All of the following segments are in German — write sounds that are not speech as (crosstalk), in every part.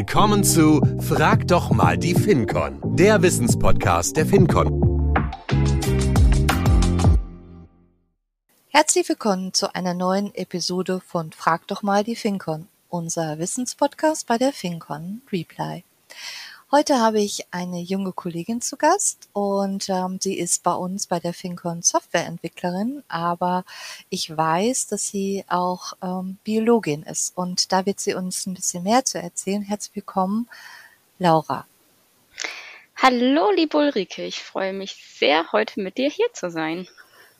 Willkommen zu Frag doch mal die FinCon, der Wissenspodcast der FinCon. Herzlich willkommen zu einer neuen Episode von Frag doch mal die FinCon, unser Wissenspodcast bei der FinCon Reply. Heute habe ich eine junge Kollegin zu Gast und ähm, sie ist bei uns bei der FinCon Softwareentwicklerin, aber ich weiß, dass sie auch ähm, Biologin ist und da wird sie uns ein bisschen mehr zu erzählen. Herzlich willkommen, Laura. Hallo, liebe Ulrike, ich freue mich sehr, heute mit dir hier zu sein.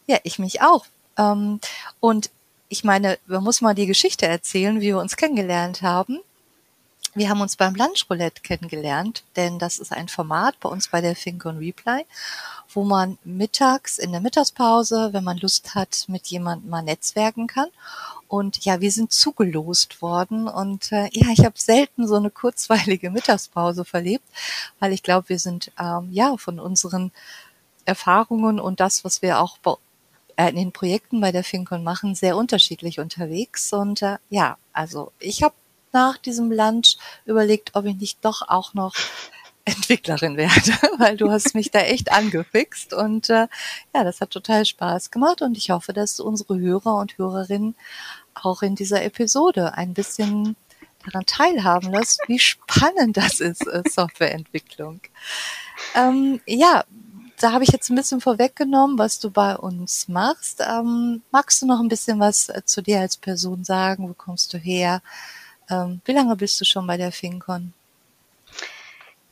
Ja, ich mich auch. Ähm, und ich meine, man muss mal die Geschichte erzählen, wie wir uns kennengelernt haben. Wir haben uns beim Lunchroulette kennengelernt, denn das ist ein Format bei uns bei der Fincon Reply, wo man mittags in der Mittagspause, wenn man Lust hat, mit jemandem mal netzwerken kann. Und ja, wir sind zugelost worden und äh, ja, ich habe selten so eine kurzweilige Mittagspause verlebt, weil ich glaube, wir sind ähm, ja von unseren Erfahrungen und das, was wir auch bei, äh, in den Projekten bei der Fincon machen, sehr unterschiedlich unterwegs. Und äh, ja, also ich habe nach diesem Lunch überlegt, ob ich nicht doch auch noch Entwicklerin werde, (laughs) weil du hast mich da echt angefixt und äh, ja, das hat total Spaß gemacht und ich hoffe, dass unsere Hörer und Hörerinnen auch in dieser Episode ein bisschen daran teilhaben lässt, wie spannend das ist, äh, Softwareentwicklung. Ähm, ja, da habe ich jetzt ein bisschen vorweggenommen, was du bei uns machst. Ähm, magst du noch ein bisschen was äh, zu dir als Person sagen? Wo kommst du her? Ähm, wie lange bist du schon bei der FinCon?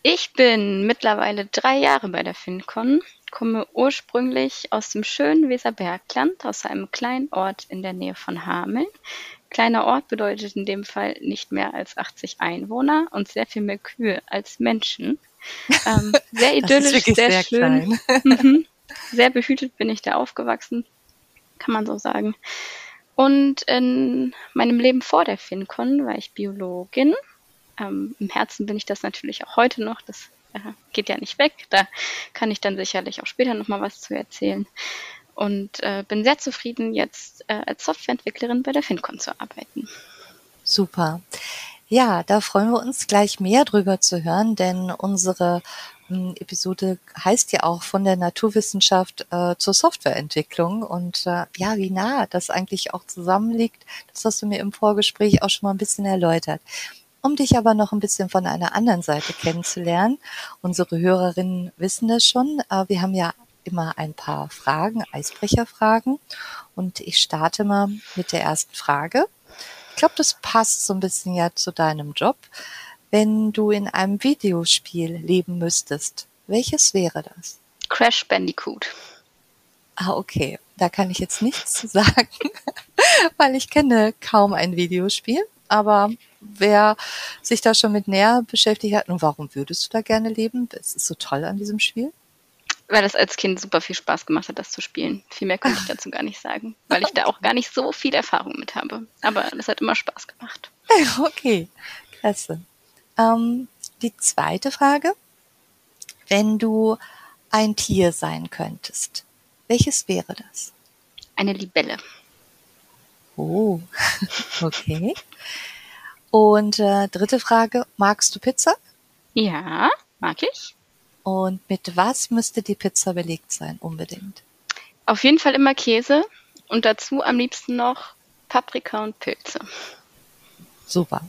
Ich bin mittlerweile drei Jahre bei der FinCon, komme ursprünglich aus dem schönen Weserbergland, aus einem kleinen Ort in der Nähe von Hameln. Kleiner Ort bedeutet in dem Fall nicht mehr als 80 Einwohner und sehr viel mehr Kühe als Menschen. Ähm, (laughs) sehr idyllisch, sehr, sehr schön. Mhm. sehr behütet bin ich da aufgewachsen, kann man so sagen. Und in meinem Leben vor der FinCon war ich Biologin. Ähm, Im Herzen bin ich das natürlich auch heute noch. Das äh, geht ja nicht weg. Da kann ich dann sicherlich auch später nochmal was zu erzählen. Und äh, bin sehr zufrieden, jetzt äh, als Softwareentwicklerin bei der FinCon zu arbeiten. Super. Ja, da freuen wir uns gleich mehr drüber zu hören, denn unsere Episode heißt ja auch von der Naturwissenschaft äh, zur Softwareentwicklung und äh, ja, wie nah das eigentlich auch zusammenliegt, das hast du mir im Vorgespräch auch schon mal ein bisschen erläutert. Um dich aber noch ein bisschen von einer anderen Seite kennenzulernen, unsere Hörerinnen wissen das schon, äh, wir haben ja immer ein paar Fragen, Eisbrecherfragen und ich starte mal mit der ersten Frage. Ich glaube, das passt so ein bisschen ja zu deinem Job. Wenn du in einem Videospiel leben müsstest, welches wäre das? Crash Bandicoot. Ah, okay. Da kann ich jetzt nichts zu (laughs) sagen, weil ich kenne kaum ein Videospiel. Aber wer sich da schon mit näher beschäftigt hat, und warum würdest du da gerne leben? Es ist so toll an diesem Spiel. Weil es als Kind super viel Spaß gemacht hat, das zu spielen. Viel mehr könnte ich dazu gar nicht sagen, weil ich da auch gar nicht so viel Erfahrung mit habe. Aber es hat immer Spaß gemacht. (laughs) Okay, klasse. Ähm, die zweite Frage. Wenn du ein Tier sein könntest, welches wäre das? Eine Libelle. Oh, (laughs) okay. Und äh, dritte Frage, magst du Pizza? Ja, mag ich. Und mit was müsste die Pizza belegt sein, unbedingt? Auf jeden Fall immer Käse und dazu am liebsten noch Paprika und Pilze. Super.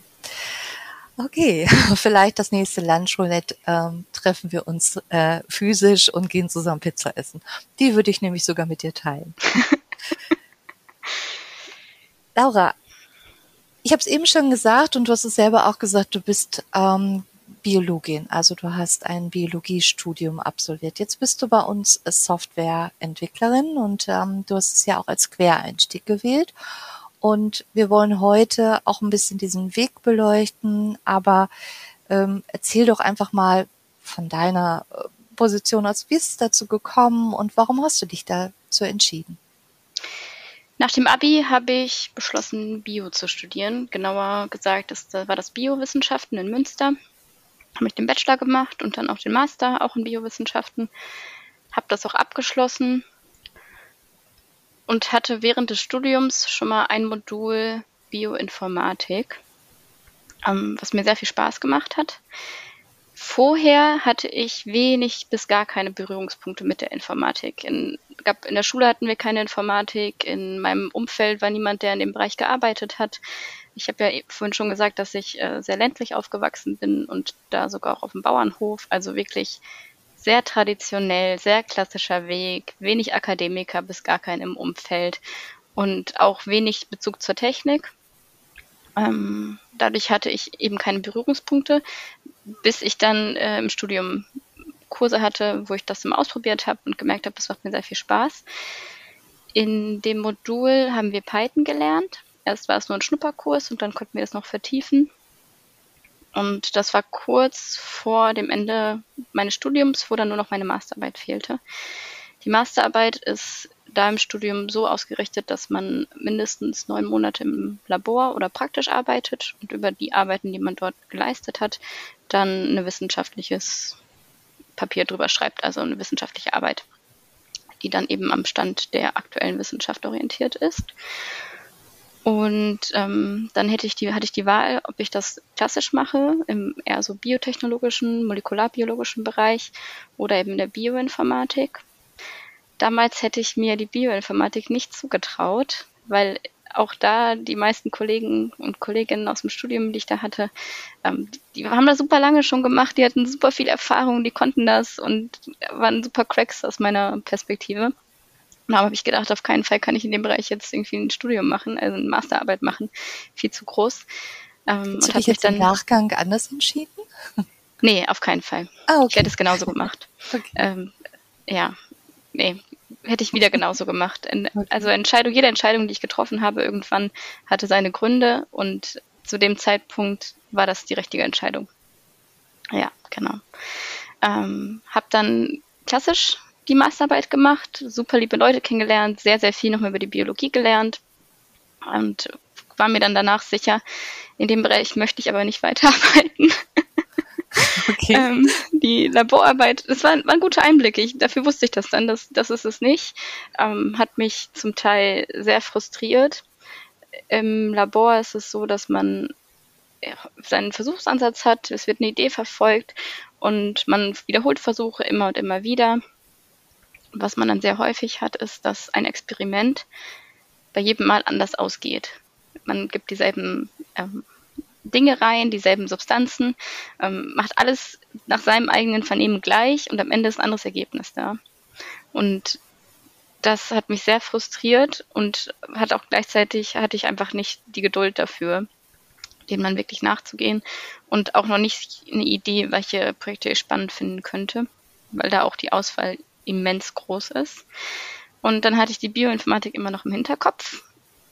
Okay, (laughs) vielleicht das nächste Lunchroulette ähm, treffen wir uns äh, physisch und gehen zusammen Pizza essen. Die würde ich nämlich sogar mit dir teilen. (laughs) Laura, ich habe es eben schon gesagt und du hast es selber auch gesagt, du bist ähm, Biologin, also du hast ein Biologiestudium absolviert. Jetzt bist du bei uns Softwareentwicklerin und ähm, du hast es ja auch als Quereinstieg gewählt. Und wir wollen heute auch ein bisschen diesen Weg beleuchten, aber ähm, erzähl doch einfach mal von deiner äh, Position aus. Wie ist es dazu gekommen und warum hast du dich dazu entschieden? Nach dem Abi habe ich beschlossen, Bio zu studieren. Genauer gesagt, das war das Biowissenschaften in Münster. Habe ich den Bachelor gemacht und dann auch den Master, auch in Biowissenschaften. Habe das auch abgeschlossen und hatte während des Studiums schon mal ein Modul Bioinformatik. ähm, was mir sehr viel Spaß gemacht hat. Vorher hatte ich wenig bis gar keine Berührungspunkte mit der Informatik. In, gab, in der Schule hatten wir keine Informatik, in meinem Umfeld war niemand, der in dem Bereich gearbeitet hat. Ich habe ja vorhin schon gesagt, dass ich äh, sehr ländlich aufgewachsen bin und da sogar auch auf dem Bauernhof, also wirklich sehr traditionell, sehr klassischer Weg, wenig Akademiker bis gar kein im Umfeld und auch wenig Bezug zur Technik. Ähm, dadurch hatte ich eben keine Berührungspunkte, bis ich dann äh, im Studium Kurse hatte, wo ich das mal ausprobiert habe und gemerkt habe, das macht mir sehr viel Spaß. In dem Modul haben wir Python gelernt. Erst war es nur ein Schnupperkurs und dann konnten wir das noch vertiefen. Und das war kurz vor dem Ende meines Studiums, wo dann nur noch meine Masterarbeit fehlte. Die Masterarbeit ist da im Studium so ausgerichtet, dass man mindestens neun Monate im Labor oder praktisch arbeitet und über die Arbeiten, die man dort geleistet hat, dann ein wissenschaftliches Papier drüber schreibt, also eine wissenschaftliche Arbeit, die dann eben am Stand der aktuellen Wissenschaft orientiert ist. Und ähm, dann hätte ich die, hatte ich die Wahl, ob ich das klassisch mache, im eher so biotechnologischen, molekularbiologischen Bereich oder eben der Bioinformatik. Damals hätte ich mir die Bioinformatik nicht zugetraut, weil auch da die meisten Kollegen und Kolleginnen aus dem Studium, die ich da hatte, ähm, die haben das super lange schon gemacht, die hatten super viel Erfahrung, die konnten das und waren super Cracks aus meiner Perspektive. Und da habe ich gedacht, auf keinen Fall kann ich in dem Bereich jetzt irgendwie ein Studium machen, also eine Masterarbeit machen. Viel zu groß. Ähm, Hast du dich jetzt dann, im Nachgang anders entschieden? (laughs) Nee, auf keinen Fall. Ah, okay. Ich hätte es genauso gemacht. (laughs) Okay. Ähm, ja, nee, hätte ich wieder genauso gemacht. Also Entscheidung, jede Entscheidung, die ich getroffen habe, irgendwann hatte seine Gründe und zu dem Zeitpunkt war das die richtige Entscheidung. Ja, genau. Ähm, hab dann klassisch die Masterarbeit gemacht, super liebe Leute kennengelernt, sehr, sehr viel nochmal über die Biologie gelernt und war mir dann danach sicher, in dem Bereich möchte ich aber nicht (laughs) weiterarbeiten. Okay. ähm, die Laborarbeit, das war, ein guter Einblick. Ich, dafür wusste ich das dann, das, das ist es nicht. Ähm, hat mich zum Teil sehr frustriert. Im Labor ist es so, dass man seinen Versuchsansatz hat, es wird eine Idee verfolgt und man wiederholt Versuche immer und immer wieder was man dann sehr häufig hat, ist, dass ein Experiment bei jedem Mal anders ausgeht. Man gibt dieselben ähm, Dinge rein, dieselben Substanzen, ähm, macht alles nach seinem eigenen Vernehmen gleich und am Ende ist ein anderes Ergebnis da. Und das hat mich sehr frustriert und hat auch gleichzeitig hatte ich einfach nicht die Geduld dafür, dem dann wirklich nachzugehen und auch noch nicht eine Idee, welche Projekte ich spannend finden könnte, weil da auch die Auswahl immens groß ist. Und dann hatte ich die Bioinformatik immer noch im Hinterkopf.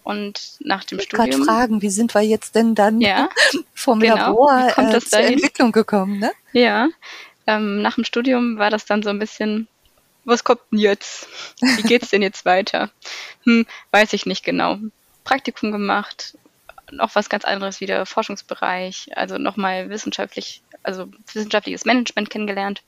Und nach dem ich Studium. Ich fragen, wie sind wir jetzt denn dann ja, (laughs) vom genau. Labor äh, zur dahin? Entwicklung gekommen, ne? Ja. Ähm, nach dem Studium war das dann so ein bisschen, was kommt denn jetzt? Wie geht's denn jetzt weiter? Hm, weiß ich nicht genau. Praktikum gemacht, noch was ganz anderes wieder, Forschungsbereich, also nochmal wissenschaftlich, also wissenschaftliches Management kennengelernt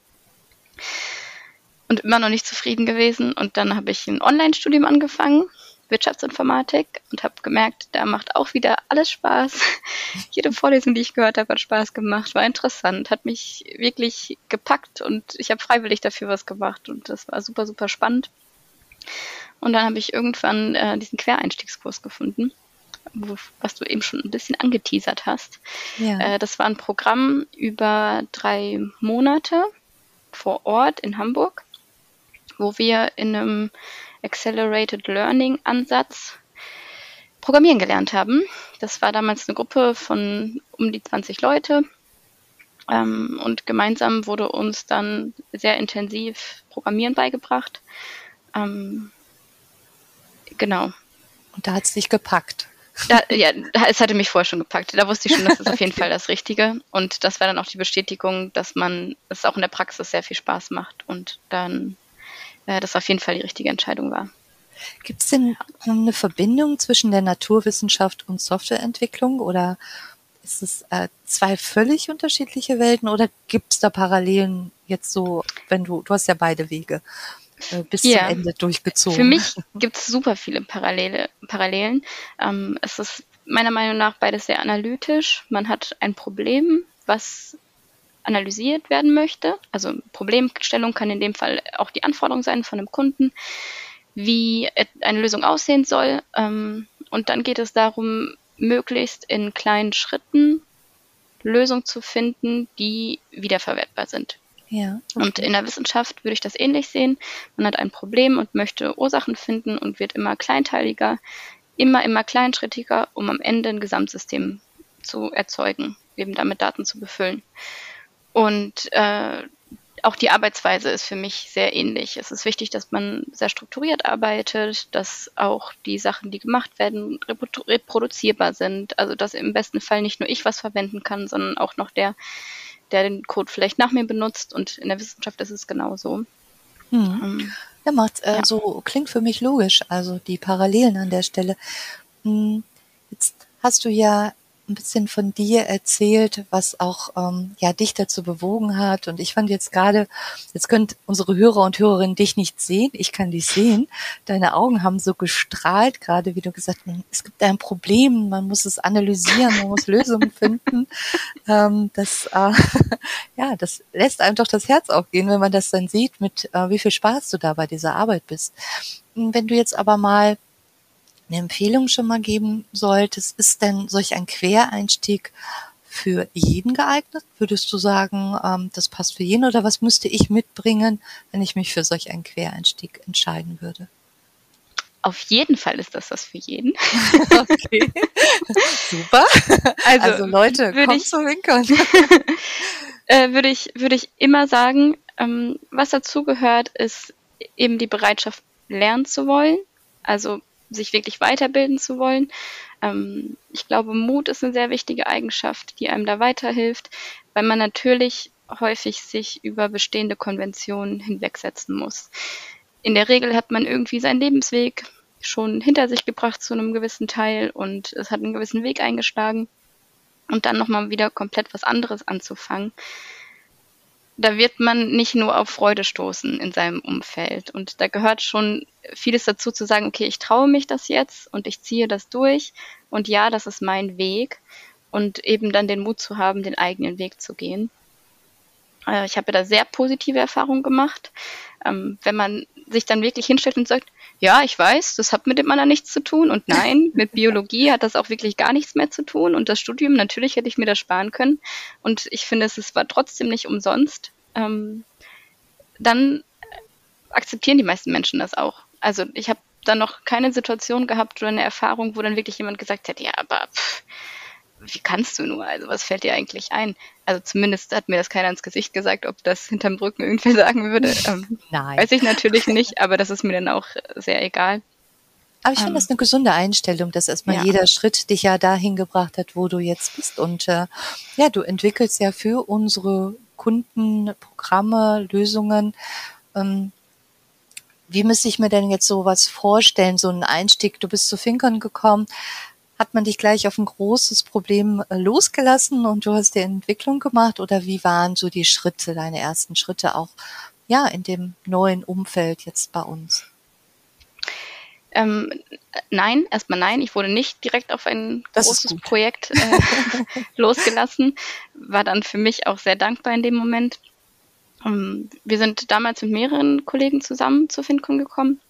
und immer noch nicht zufrieden gewesen. Und dann habe ich ein Online-Studium angefangen, Wirtschaftsinformatik, und habe gemerkt, da macht auch wieder alles Spaß. (laughs) Jede Vorlesung, die ich gehört habe, hat Spaß gemacht, war interessant, hat mich wirklich gepackt und ich habe freiwillig dafür was gemacht und das war super, super spannend. Und dann habe ich irgendwann äh, diesen Quereinstiegskurs gefunden, wo, was du eben schon ein bisschen angeteasert hast. Ja. Äh, das war ein Programm über drei Monate vor Ort in Hamburg wo wir in einem Accelerated Learning Ansatz Programmieren gelernt haben. Das war damals eine Gruppe von um die 20 Leute. Ähm, und gemeinsam wurde uns dann sehr intensiv Programmieren beigebracht. Ähm, genau. Und da hat es dich gepackt. Da, ja, es hatte mich vorher schon gepackt. Da wusste ich schon, das ist auf jeden Fall das Richtige. Und das war dann auch die Bestätigung, dass man es auch in der Praxis sehr viel Spaß macht und dann äh, das auf jeden Fall die richtige Entscheidung war. Gibt es denn eine Verbindung zwischen der Naturwissenschaft und Softwareentwicklung oder ist es äh, zwei völlig unterschiedliche Welten oder gibt es da Parallelen jetzt so, wenn du, du hast ja beide Wege äh, bis ja. zum Ende durchgezogen? Für mich gibt es super viele Parallele, Parallelen. Ähm, es ist meiner Meinung nach beides sehr analytisch. Man hat ein Problem, was analysiert werden möchte. Also Problemstellung kann in dem Fall auch die Anforderung sein von einem Kunden, wie eine Lösung aussehen soll. Ähm, und dann geht es darum, möglichst in kleinen Schritten Lösungen zu finden, die wiederverwertbar sind. Ja, okay. Und in der Wissenschaft würde ich das ähnlich sehen. Man hat ein Problem und möchte Ursachen finden und wird immer kleinteiliger, immer, immer kleinschrittiger, um am Ende ein Gesamtsystem zu erzeugen, eben damit Daten zu befüllen. Und äh, auch die Arbeitsweise ist für mich sehr ähnlich. Es ist wichtig, dass man sehr strukturiert arbeitet, dass auch die Sachen, die gemacht werden, reproduzierbar sind. Also dass im besten Fall nicht nur ich was verwenden kann, sondern auch noch der, der den Code vielleicht nach mir benutzt. Und in der Wissenschaft ist es genauso. Hm. Ähm, ja, macht äh, ja. so klingt für mich logisch. Also die Parallelen an der Stelle. Hm, jetzt hast du ja ein bisschen von dir erzählt, was auch ähm, ja dich dazu bewogen hat. Und ich fand jetzt gerade, jetzt könnt unsere Hörer und Hörerinnen dich nicht sehen, ich kann dich sehen. Deine Augen haben so gestrahlt, gerade wie du gesagt hast, es gibt ein Problem, man muss es analysieren, man muss Lösungen (laughs) finden. Ähm, das, äh, (laughs) ja, das lässt einem doch das Herz aufgehen, wenn man das dann sieht, mit äh, wie viel Spaß du da bei dieser Arbeit bist. Wenn du jetzt aber mal eine Empfehlung schon mal geben solltest, ist denn solch ein Quereinstieg für jeden geeignet? Würdest du sagen, ähm, das passt für jeden oder was müsste ich mitbringen, wenn ich mich für solch einen Quereinstieg entscheiden würde? Auf jeden Fall ist das was für jeden. (laughs) okay. Super. Also, also Leute, kommt ich, zu Winkern. (laughs) äh, würde ich, würde ich immer sagen, ähm, was dazugehört, ist eben die Bereitschaft, lernen zu wollen. Also sich wirklich weiterbilden zu wollen. Ähm, ich glaube, Mut ist eine sehr wichtige Eigenschaft, die einem da weiterhilft, weil man natürlich häufig sich über bestehende Konventionen hinwegsetzen muss. In der Regel hat man irgendwie seinen Lebensweg schon hinter sich gebracht zu einem gewissen Teil und es hat einen gewissen Weg eingeschlagen und dann nochmal wieder komplett was anderes anzufangen da wird man nicht nur auf Freude stoßen in seinem Umfeld. Und da gehört schon vieles dazu zu sagen, okay, ich traue mich das jetzt und ich ziehe das durch und ja, das ist mein Weg und eben dann den Mut zu haben, den eigenen Weg zu gehen. Äh, ich habe da sehr positive Erfahrungen gemacht. Ähm, wenn man sich dann wirklich hinstellt und sagt, ja, ich weiß, das hat mit dem anderen nichts zu tun. Und nein, (laughs) mit Biologie hat das auch wirklich gar nichts mehr zu tun. Und das Studium, natürlich hätte ich mir das sparen können. Und ich finde, es war trotzdem nicht umsonst, ähm, dann akzeptieren die meisten Menschen das auch. Also ich habe dann noch keine Situation gehabt oder eine Erfahrung, wo dann wirklich jemand gesagt hat, ja, aber pff, wie kannst du nur? Also was fällt dir eigentlich ein? Also zumindest hat mir das keiner ins Gesicht gesagt, ob das hinterm Brücken irgendwer (laughs) sagen würde. (laughs) Ähm, Nein. Weiß ich natürlich nicht, aber das ist mir dann auch sehr egal. Aber ich finde ähm, das eine gesunde Einstellung, dass erstmal ja. jeder Schritt dich ja dahin gebracht hat, wo du jetzt bist. Und äh, ja, du entwickelst ja für unsere Kunden Programme, Lösungen. Ähm, wie müsste ich mir denn jetzt sowas vorstellen, so einen Einstieg? Du bist zu Finkern gekommen. Hat man dich gleich auf ein großes Problem äh, losgelassen und du hast die Entwicklung gemacht oder wie waren so die Schritte, deine ersten Schritte auch, ja, in dem neuen Umfeld jetzt bei uns? Ähm, nein, erstmal nein. Ich wurde nicht direkt auf ein das großes Projekt äh, (laughs) losgelassen. War dann für mich auch sehr dankbar in dem Moment. Um, ähm, wir sind damals mit mehreren Kollegen zusammen zur FinCon gekommen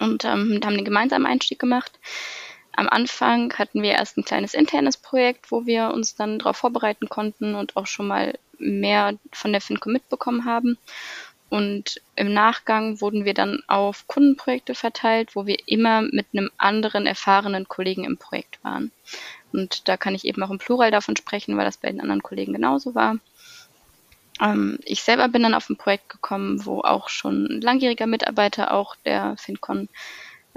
und ähm, haben den gemeinsamen Einstieg gemacht. Am Anfang hatten wir erst ein kleines internes Projekt, wo wir uns dann darauf vorbereiten konnten und auch schon mal mehr von der FinCon mitbekommen haben. Und im Nachgang wurden wir dann auf Kundenprojekte verteilt, wo wir immer mit einem anderen erfahrenen Kollegen im Projekt waren. Und da kann ich eben auch im Plural davon sprechen, weil das bei den anderen Kollegen genauso war. Ähm, ich selber bin dann auf ein Projekt gekommen, wo auch schon ein langjähriger Mitarbeiter auch der FinCon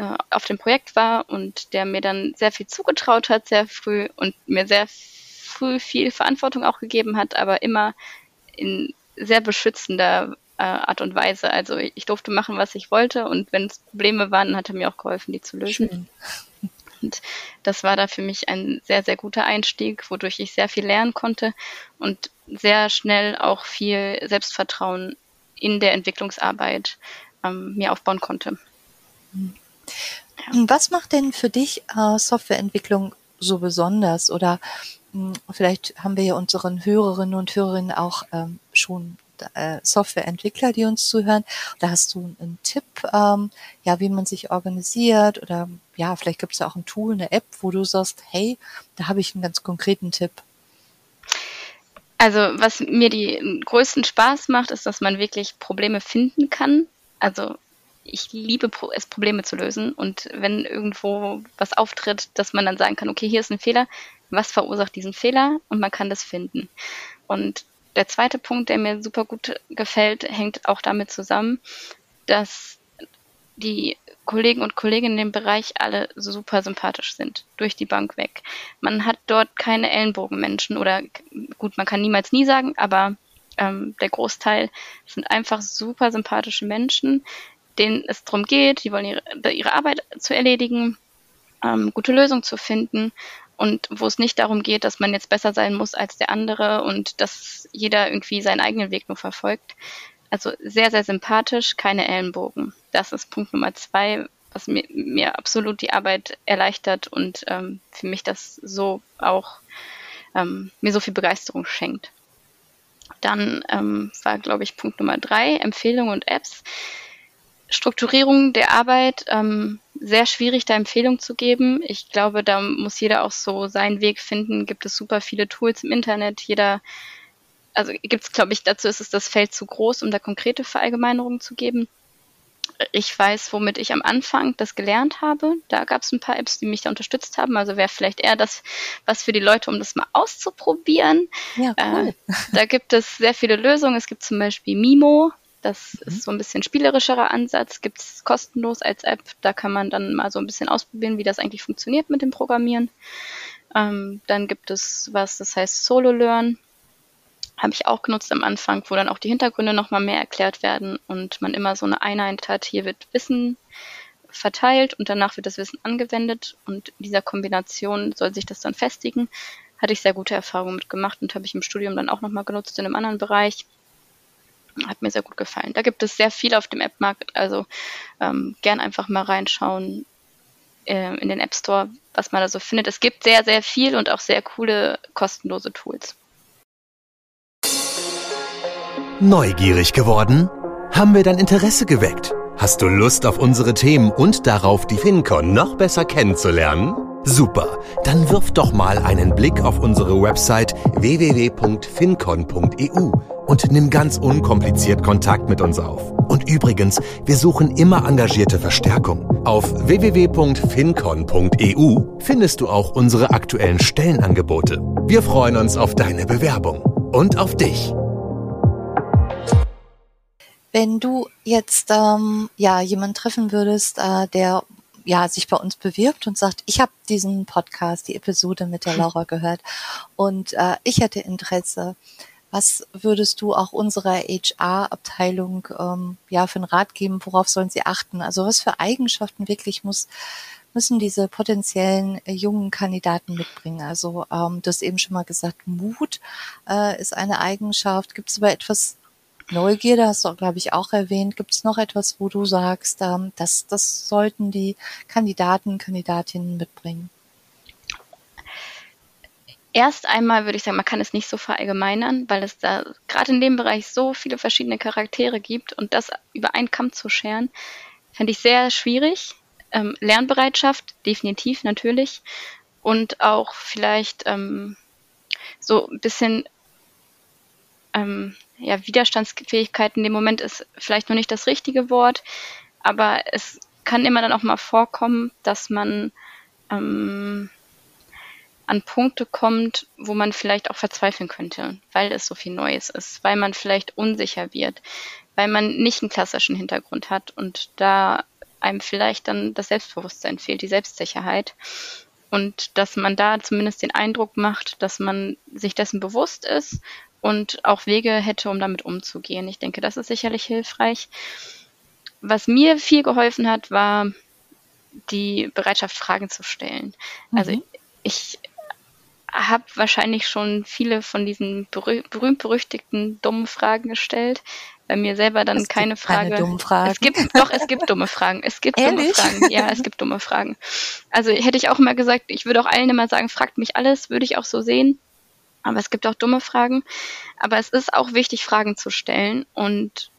äh, auf dem Projekt war und der mir dann sehr viel zugetraut hat, sehr früh und mir sehr früh viel Verantwortung auch gegeben hat, aber immer in sehr beschützender äh, Art und Weise. Also ich durfte machen, was ich wollte und wenn es Probleme waren, hat er mir auch geholfen, die zu lösen. Schön. Und das war da für mich ein sehr, sehr guter Einstieg, wodurch ich sehr viel lernen konnte und sehr schnell auch viel Selbstvertrauen in der Entwicklungsarbeit ähm, mir aufbauen konnte. Ja. Was macht denn für dich äh, Softwareentwicklung so besonders? Oder mh, hm, vielleicht haben wir ja unseren Hörerinnen und Hörerinnen auch ähm, schon äh, Softwareentwickler, die uns zuhören. Da hast du einen Tipp, ähm, ja, wie man sich organisiert oder ja, vielleicht gibt es ja auch ein Tool, eine App, wo du sagst, hey, da habe ich einen ganz konkreten Tipp. Also was mir die größten Spaß macht, ist, dass man wirklich Probleme finden kann. Also ich liebe es, Probleme zu lösen. Und wenn irgendwo was auftritt, dass man dann sagen kann, okay, hier ist ein Fehler, was verursacht diesen Fehler? Und man kann das finden. Und der zweite Punkt, der mir super gut gefällt, hängt auch damit zusammen, dass die Kollegen und Kolleginnen in dem Bereich alle super sympathisch sind, durch die Bank weg. Man hat dort keine Ellenbogenmenschen oder gut, man kann niemals nie sagen, aber ähm, der Großteil sind einfach super sympathische Menschen, denen es darum geht, die wollen ihre, ihre Arbeit zu erledigen, ähm, gute Lösungen zu finden und wo es nicht darum geht, dass man jetzt besser sein muss als der andere und dass jeder irgendwie seinen eigenen Weg nur verfolgt. Also sehr, sehr sympathisch, keine Ellenbogen. Das ist Punkt Nummer zwei, was mir, mir absolut die Arbeit erleichtert und ähm, für mich das so auch ähm, mir so viel Begeisterung schenkt. Dann ähm, war, glaube ich, Punkt Nummer drei, Empfehlungen und Apps. Strukturierung der Arbeit, ähm, sehr schwierig, da Empfehlungen zu geben. Ich glaube, da muss jeder auch so seinen Weg finden. Gibt es super viele Tools im Internet. Jeder, also gibt es, glaube ich, dazu ist es das Feld zu groß, um da konkrete Verallgemeinerungen zu geben. Ich weiß, womit ich am Anfang das gelernt habe. Da gab es ein paar Apps, die mich da unterstützt haben. Also wäre vielleicht eher das, was für die Leute, um das mal auszuprobieren. Ja, cool. äh, da gibt es sehr viele Lösungen. Es gibt zum Beispiel Mimo, das mhm. ist so ein bisschen spielerischerer Ansatz, gibt es kostenlos als App. Da kann man dann mal so ein bisschen ausprobieren, wie das eigentlich funktioniert mit dem Programmieren. Ähm, dann gibt es was, das heißt Solo Learn. Habe ich auch genutzt am Anfang, wo dann auch die Hintergründe nochmal mehr erklärt werden und man immer so eine Einheit hat. Hier wird Wissen verteilt und danach wird das Wissen angewendet und in dieser Kombination soll sich das dann festigen. Hatte ich sehr gute Erfahrungen mit gemacht und habe ich im Studium dann auch nochmal genutzt in einem anderen Bereich. Hat mir sehr gut gefallen. Da gibt es sehr viel auf dem App-Markt, also ähm, gern einfach mal reinschauen äh, in den App Store, was man da so findet. Es gibt sehr, sehr viel und auch sehr coole kostenlose Tools. Neugierig geworden? Haben wir dein Interesse geweckt? Hast du Lust auf unsere Themen und darauf, die FinCon noch besser kennenzulernen? Super, dann wirf doch mal einen Blick auf unsere Website www.fincon.eu und nimm ganz unkompliziert Kontakt mit uns auf. Und übrigens, wir suchen immer engagierte Verstärkung. Auf www.fincon.eu findest du auch unsere aktuellen Stellenangebote. Wir freuen uns auf deine Bewerbung und auf dich. Wenn du jetzt ähm, ja jemanden treffen würdest, äh, der ja, sich bei uns bewirbt und sagt, ich habe diesen Podcast, die Episode mit der (laughs) Laura gehört und äh, ich hätte Interesse. Was würdest du auch unserer HR-Abteilung ähm, ja für einen Rat geben? Worauf sollen sie achten? Also was für Eigenschaften wirklich muss müssen diese potenziellen äh, jungen Kandidaten mitbringen? Also ähm, du hast eben schon mal gesagt, Mut äh, ist eine Eigenschaft. Gibt es aber etwas Neugierde hast du, glaube ich, auch erwähnt. Gibt es noch etwas, wo du sagst, ähm, das, das sollten die Kandidaten, Kandidatinnen mitbringen? Erst einmal würde ich sagen, man kann es nicht so verallgemeinern, weil es da gerade in dem Bereich so viele verschiedene Charaktere gibt und das über einen Kamm zu scheren, fände ich sehr schwierig. Ähm, Lernbereitschaft, definitiv, natürlich. Und auch vielleicht ähm, so ein bisschen ähm, ja, Widerstandsfähigkeit in dem Moment ist vielleicht noch nicht das richtige Wort, aber es kann immer dann auch mal vorkommen, dass man ähm, an Punkte kommt, wo man vielleicht auch verzweifeln könnte, weil es so viel Neues ist, weil man vielleicht unsicher wird, weil man nicht einen klassischen Hintergrund hat und da einem vielleicht dann das Selbstbewusstsein fehlt, die Selbstsicherheit. Und dass man da zumindest den Eindruck macht, dass man sich dessen bewusst ist und auch Wege hätte, um damit umzugehen. Ich denke, das ist sicherlich hilfreich. Was mir viel geholfen hat, war die Bereitschaft, Fragen zu stellen. Mhm. Also ich habe wahrscheinlich schon viele von diesen berühmt-berüchtigten dummen Fragen gestellt, bei mir selber dann es keine gibt Frage. Keine dummen Fragen. Es gibt doch, es gibt dumme Fragen. Es gibt dumme Ehrlich? Fragen. Ja, es gibt dumme Fragen. Also hätte ich auch immer gesagt, ich würde auch allen immer sagen, fragt mich alles, würde ich auch so sehen. Aber es gibt auch dumme Fragen. Aber es ist auch wichtig, Fragen zu stellen. Und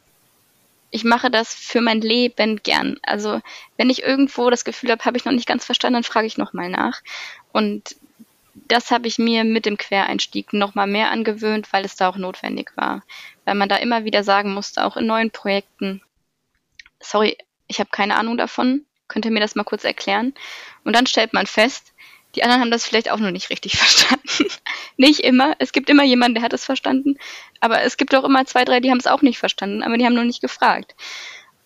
ich mache das für mein Leben gern. Also wenn ich irgendwo das Gefühl habe, habe ich noch nicht ganz verstanden, dann frage ich nochmal nach. Und das habe ich mir mit dem Quereinstieg nochmal mehr angewöhnt, weil es da auch notwendig war. Weil man da immer wieder sagen musste, auch in neuen Projekten, sorry, ich habe keine Ahnung davon, könnt ihr mir das mal kurz erklären? Und dann stellt man fest, die anderen haben das vielleicht auch noch nicht richtig (laughs) verstanden. nicht immer. Es gibt immer jemanden, der hat es verstanden. Aber es gibt auch immer zwei, drei, die haben es auch nicht verstanden, aber die haben nur nicht gefragt.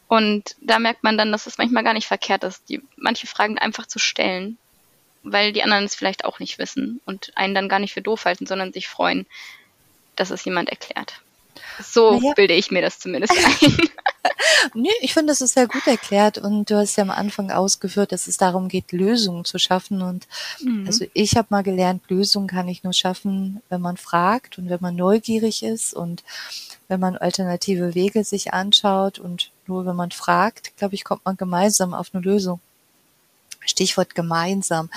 Und da merkt man dann, dass es manchmal gar nicht verkehrt ist, die manche Fragen einfach zu stellen, weil die anderen es vielleicht auch nicht wissen und einen dann gar nicht für doof halten, sondern sich freuen, dass es jemand erklärt. So Naja. bilde ich mir das zumindest ein. (laughs) Nee, ich finde, das ist sehr gut erklärt und du hast ja am Anfang ausgeführt, dass es darum geht, Lösungen zu schaffen. Und Mhm. also ich habe mal gelernt, Lösungen kann ich nur schaffen, wenn man fragt und wenn man neugierig ist und wenn man alternative Wege sich anschaut und nur wenn man fragt, glaube ich, kommt man gemeinsam auf eine Lösung. Stichwort gemeinsam.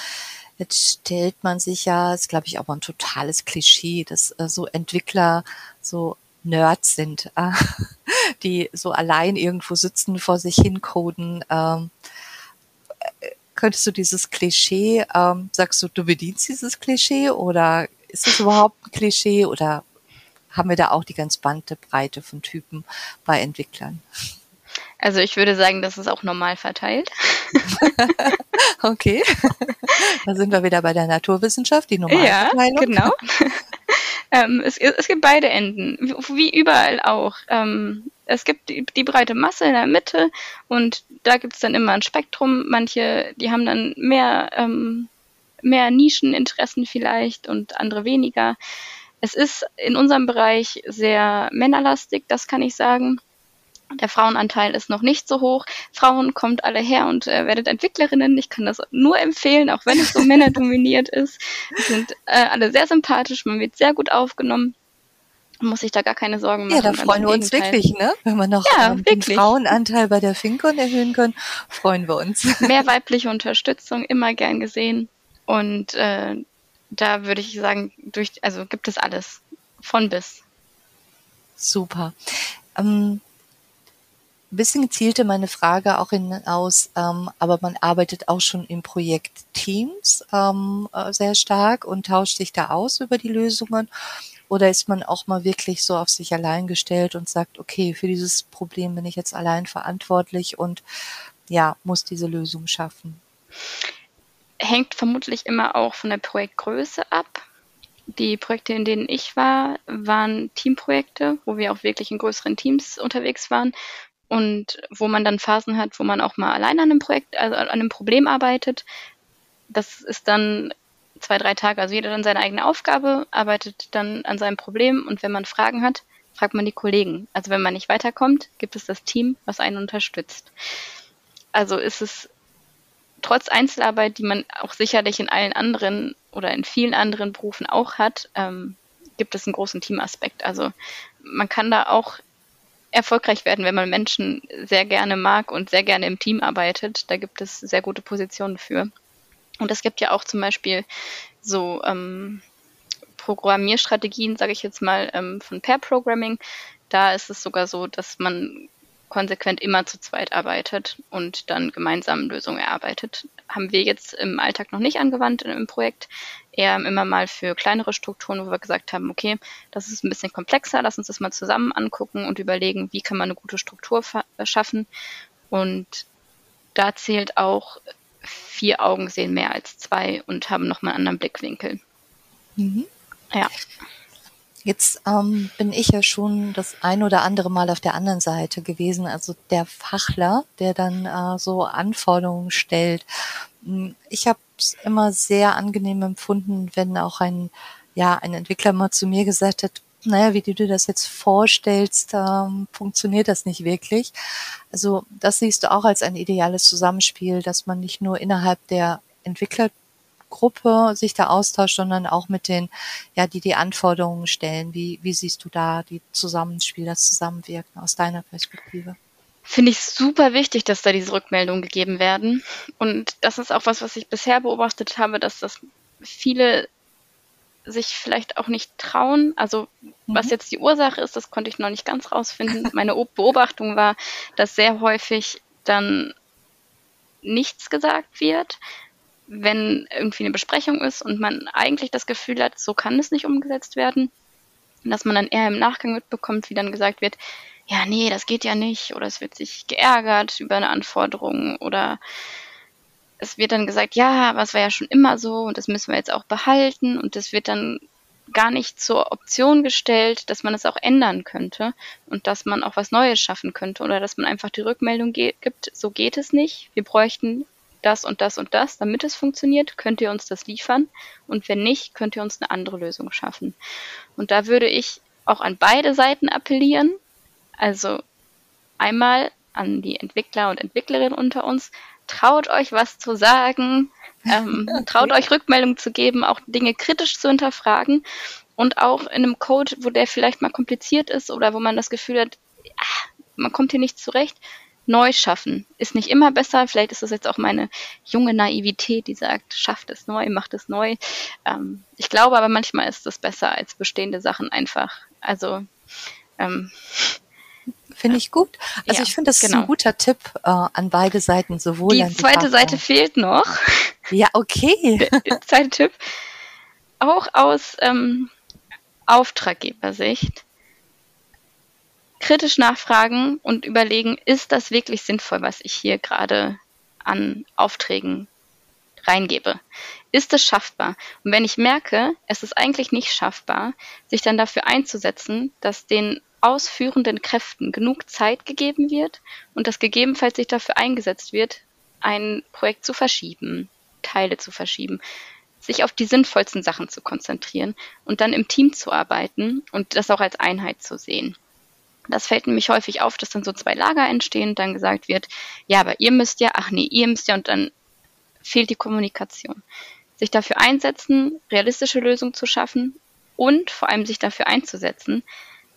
Jetzt stellt man sich ja, ist glaube ich mal ein totales Klischee, dass äh, so Entwickler so Nerds sind, äh, (laughs) die so allein irgendwo sitzen, vor sich hin coden. Ähm, äh, könntest du dieses Klischee, ähm, sagst du, du bedienst dieses Klischee oder ist es überhaupt ein Klischee oder haben wir da auch die ganz Bandbreite von Typen bei Entwicklern? Also ich würde sagen, das ist auch normal verteilt. (laughs) Okay. (laughs) da sind wir wieder bei der Naturwissenschaft, die Ja, Normalverteilung. genau. Ähm, es, es gibt beide Enden, wie überall auch. Ähm, es gibt die, die breite Masse in der Mitte und da gibt es dann immer ein Spektrum. Manche, die haben dann mehr, ähm, mehr Nischeninteressen vielleicht und andere weniger. Es ist in unserem Bereich sehr männerlastig, das kann ich sagen. Der Frauenanteil ist noch nicht so hoch. Frauen kommt alle her und äh, werdet Entwicklerinnen. Ich kann das nur empfehlen, auch wenn es so (laughs) männerdominiert ist. Es sind äh, alle sehr sympathisch, man wird sehr gut aufgenommen. Man muss sich da gar keine Sorgen machen. Ja, da freuen wir uns wirklich, ne? Wenn wir noch Ja, ähm, den. Frauenanteil bei der Finkon erhöhen können, freuen wir uns. (laughs) Mehr weibliche Unterstützung, immer gern gesehen. Und äh, da würde ich sagen, durch, also gibt es alles. Von bis. Super. Ähm, ein bisschen zielte meine Frage auch hinaus, ähm, aber man arbeitet auch schon im Projekt Teams ähm, äh, sehr stark und tauscht sich da aus über die Lösungen. Oder ist man auch mal wirklich so auf sich allein gestellt und sagt, okay, für dieses Problem bin ich jetzt allein verantwortlich und ja, muss diese Lösung schaffen? hängt vermutlich immer auch von der Projektgröße ab. Die Projekte, in denen ich war, waren Teamprojekte, wo wir auch wirklich in größeren Teams unterwegs waren und wo man dann Phasen hat, wo man auch mal allein an einem Projekt, also an einem Problem arbeitet. Das ist dann zwei, drei Tage, also jeder dann seine eigene Aufgabe, arbeitet dann an seinem Problem und wenn man Fragen hat, fragt man die Kollegen. Also wenn man nicht weiterkommt, gibt es das Team, was einen unterstützt. Also ist es trotz Einzelarbeit, die man auch sicherlich in allen anderen oder in vielen anderen Berufen auch hat, ähm, gibt es einen großen Teamaspekt. Also man kann da auch erfolgreich werden, wenn man Menschen sehr gerne mag und sehr gerne im Team arbeitet. Da gibt es sehr gute Positionen für. Und es gibt ja auch zum Beispiel so ähm, Programmierstrategien, sage ich jetzt mal, ähm, von Pair Programming. Da ist es sogar so, dass man konsequent immer zu zweit arbeitet und dann gemeinsam Lösungen erarbeitet. Haben wir jetzt im Alltag noch nicht angewandt im Projekt, eher immer mal für kleinere Strukturen, wo wir gesagt haben, okay, das ist ein bisschen komplexer, lass uns das mal zusammen angucken und überlegen, wie kann man eine gute Struktur schaffen. Und da zählt auch, vier Augen sehen mehr als zwei und haben nochmal einen anderen Blickwinkel. Mhm. Ja. Jetzt ähm, bin ich ja schon das ein oder andere Mal auf der anderen Seite gewesen, also der Fachler, der dann äh, so Anforderungen stellt. Hm, Ich habe es immer sehr angenehm empfunden, wenn auch ein, ja, ein Entwickler mal zu mir gesagt hat, naja, wie du dir das jetzt vorstellst, ähm, funktioniert das nicht wirklich. Also das siehst du auch als ein ideales Zusammenspiel, dass man nicht nur innerhalb der Entwickler Gruppe sich da austauscht, sondern auch mit den, ja, die die Anforderungen stellen. Wie, wie siehst du da die Zusammenspiel, das Zusammenwirken aus deiner Perspektive? Finde ich super wichtig, dass da diese Rückmeldungen gegeben werden. Und das ist auch was, was ich bisher beobachtet habe, dass das viele sich vielleicht auch nicht trauen. Also mhm. was jetzt die Ursache ist, das konnte ich noch nicht ganz rausfinden. (laughs) Meine Beobachtung war, dass sehr häufig dann nichts gesagt wird, wenn irgendwie eine Besprechung ist und man eigentlich das Gefühl hat, so kann es nicht umgesetzt werden. Dass man dann eher im Nachgang mitbekommt, wie dann gesagt wird, ja, nee, das geht ja nicht, oder es wird sich geärgert über eine Anforderung oder es wird dann gesagt, ja, aber es war ja schon immer so und das müssen wir jetzt auch behalten und es wird dann gar nicht zur Option gestellt, dass man es auch ändern könnte und dass man auch was Neues schaffen könnte oder dass man einfach die Rückmeldung gibt, so geht es nicht, wir bräuchten das und das und das, damit es funktioniert, könnt ihr uns das liefern. Und wenn nicht, könnt ihr uns eine andere Lösung schaffen. Und da würde ich auch an beide Seiten appellieren, also einmal an die Entwickler und Entwicklerinnen unter uns, traut euch was zu sagen, (laughs) ähm, traut euch Rückmeldungen zu geben, auch Dinge kritisch zu hinterfragen. Und auch in einem Code, wo der vielleicht mal kompliziert ist oder wo man das Gefühl hat, ach, man kommt hier nicht zurecht, neu schaffen. Ist nicht immer besser, vielleicht ist das jetzt auch meine junge Naivität, die sagt, schafft es neu, macht es neu. Ähm, ich glaube aber manchmal ist das besser als bestehende Sachen einfach. Also ähm, Finde ich gut. Also ja, ich finde, das genau. ist ein genau. guter Tipp äh, an beide Seiten, sowohl Die zweite Seite fehlt noch. Ja, okay. (laughs) Der zweite Tipp. Auch aus ähm, Auftraggebersicht. Kritisch nachfragen und überlegen, ist das wirklich sinnvoll, was ich hier gerade an Aufträgen reingebe. Ist es schaffbar? Und wenn ich merke, es ist eigentlich nicht schaffbar, sich dann dafür einzusetzen, dass den ausführenden Kräften genug Zeit gegeben wird und dass gegebenenfalls sich dafür eingesetzt wird, ein Projekt zu verschieben, Teile zu verschieben, sich auf die sinnvollsten Sachen zu konzentrieren und dann im Team zu arbeiten und das auch als Einheit zu sehen. Das fällt nämlich häufig auf, dass dann so zwei Lager entstehen dann gesagt wird, ja, aber ihr müsst ja, ach nee, ihr müsst ja und dann fehlt die Kommunikation. Sich dafür einsetzen, realistische Lösungen zu schaffen und vor allem sich dafür einzusetzen,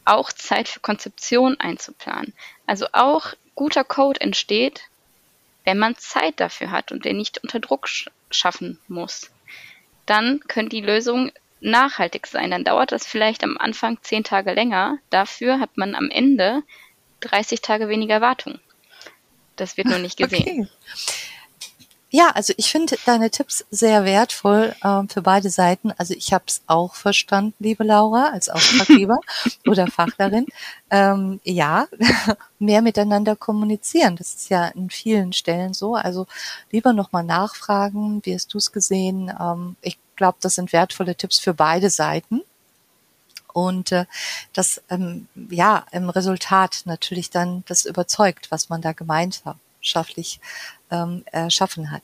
auch Zeit für Konzeption einzuplanen. Also auch guter Code entsteht, wenn man Zeit dafür hat und den nicht unter Druck schaffen muss. Dann können die Lösungen nachhaltig sein. Dann dauert das vielleicht am Anfang zehn Tage länger. Dafür hat man am Ende 30 Tage weniger Wartung. Das wird nur nicht gesehen. Okay. Ja, also ich finde deine Tipps sehr wertvoll ähm, für beide Seiten. Also ich habe es auch verstanden, liebe Laura, als Auftraggeber (laughs) oder Fachlerin. Ähm, ja, (laughs) mehr miteinander kommunizieren. Das ist ja in vielen Stellen so. Also lieber nochmal nachfragen, wie hast du es gesehen? Ähm, ich glaube, das sind wertvolle Tipps für beide Seiten. Und äh, das ähm, ja im Resultat natürlich dann das überzeugt, was man da gemeinschaftlich ähm, erschaffen hat.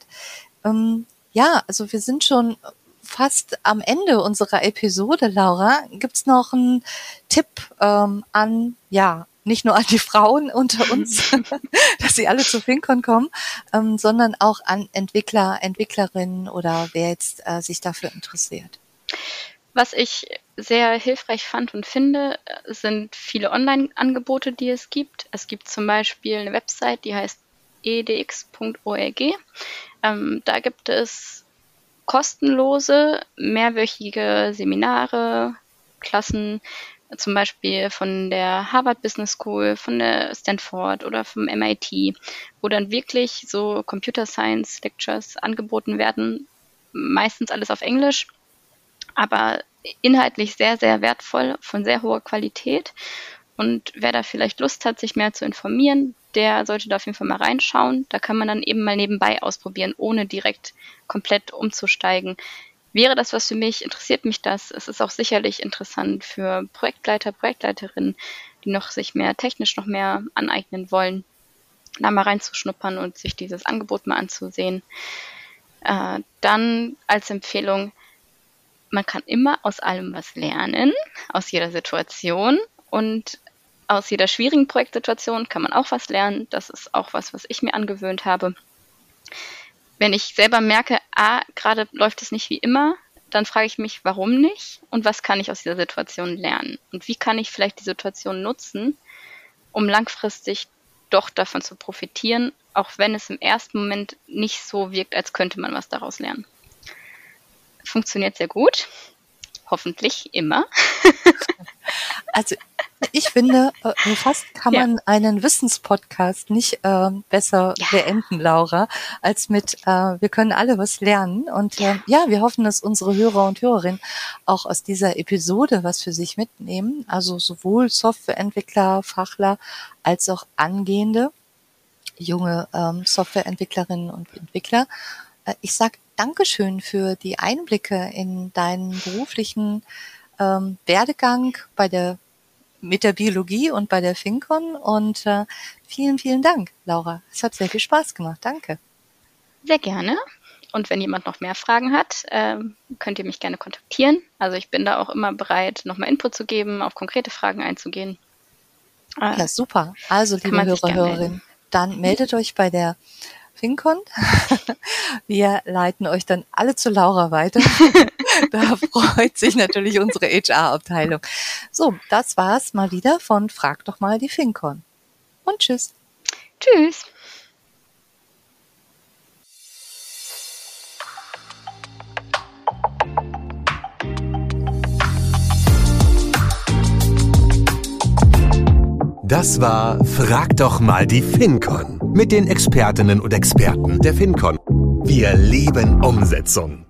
Ähm, ja, also wir sind schon fast am Ende unserer Episode, Laura. Gibt's noch einen Tipp ähm, an, ja, nicht nur an die Frauen unter uns, (laughs) dass sie alle zu FinCon kommen, ähm, sondern auch an Entwickler, Entwicklerinnen oder wer jetzt äh, sich dafür interessiert. Was ich sehr hilfreich fand und finde, sind viele Online-Angebote, die es gibt. Es gibt zum Beispiel eine Website, die heißt edx.org. Ähm, da gibt es kostenlose, mehrwöchige Seminare, Klassen, zum Beispiel von der Harvard Business School, von der Stanford oder vom MIT, wo dann wirklich so Computer Science Lectures angeboten werden. Meistens alles auf Englisch, aber inhaltlich sehr, sehr wertvoll, von sehr hoher Qualität. Und wer da vielleicht Lust hat, sich mehr zu informieren, der sollte da auf jeden Fall mal reinschauen. Da kann man dann eben mal nebenbei ausprobieren, ohne direkt komplett umzusteigen. Wäre das was für mich? Interessiert mich das? Es ist auch sicherlich interessant für Projektleiter, Projektleiterinnen, die noch sich mehr technisch noch mehr aneignen wollen, da mal reinzuschnuppern und sich dieses Angebot mal anzusehen. Äh, dann als Empfehlung, man kann immer aus allem was lernen, aus jeder Situation. Und aus jeder schwierigen Projektsituation kann man auch was lernen. Das ist auch was, was ich mir angewöhnt habe. Wenn ich selber merke, ah, gerade läuft es nicht wie immer, dann frage ich mich, warum nicht und was kann ich aus dieser Situation lernen und wie kann ich vielleicht die Situation nutzen, um langfristig doch davon zu profitieren, auch wenn es im ersten Moment nicht so wirkt, als könnte man was daraus lernen. Funktioniert sehr gut. Hoffentlich immer. (laughs) (laughs) also ich finde, äh, (laughs) fast kann man ja. einen Wissenspodcast nicht äh, besser ja. beenden, Laura, als mit äh, wir können alle was lernen. Und äh, ja, wir hoffen, dass unsere Hörer und Hörerinnen auch aus dieser Episode was für sich mitnehmen. Also sowohl Softwareentwickler, Fachler als auch angehende junge ähm, Softwareentwicklerinnen und Entwickler. Äh, ich sag Dankeschön für die Einblicke in deinen beruflichen ähm, Werdegang bei der mit der Biologie und bei der FinCon. Und äh, vielen, vielen Dank, Laura. Es hat sehr viel Spaß gemacht. Danke. Sehr gerne. Und wenn jemand noch mehr Fragen hat, äh, könnt ihr mich gerne kontaktieren. Also ich bin da auch immer bereit, nochmal Input zu geben, auf konkrete Fragen einzugehen. Ja, super. Also, liebe Hörer, Hörerinnen, dann meldet euch bei der FinCon. (laughs) Wir leiten euch dann alle zu Laura weiter. (laughs) da freut sich natürlich unsere HR-Abteilung. So, das war's mal wieder von Frag doch mal die FinCon. Und tschüss. Tschüss. Das war Frag doch mal die FinCon mit den Expertinnen und Experten der FinCon. Wir lieben Umsetzung.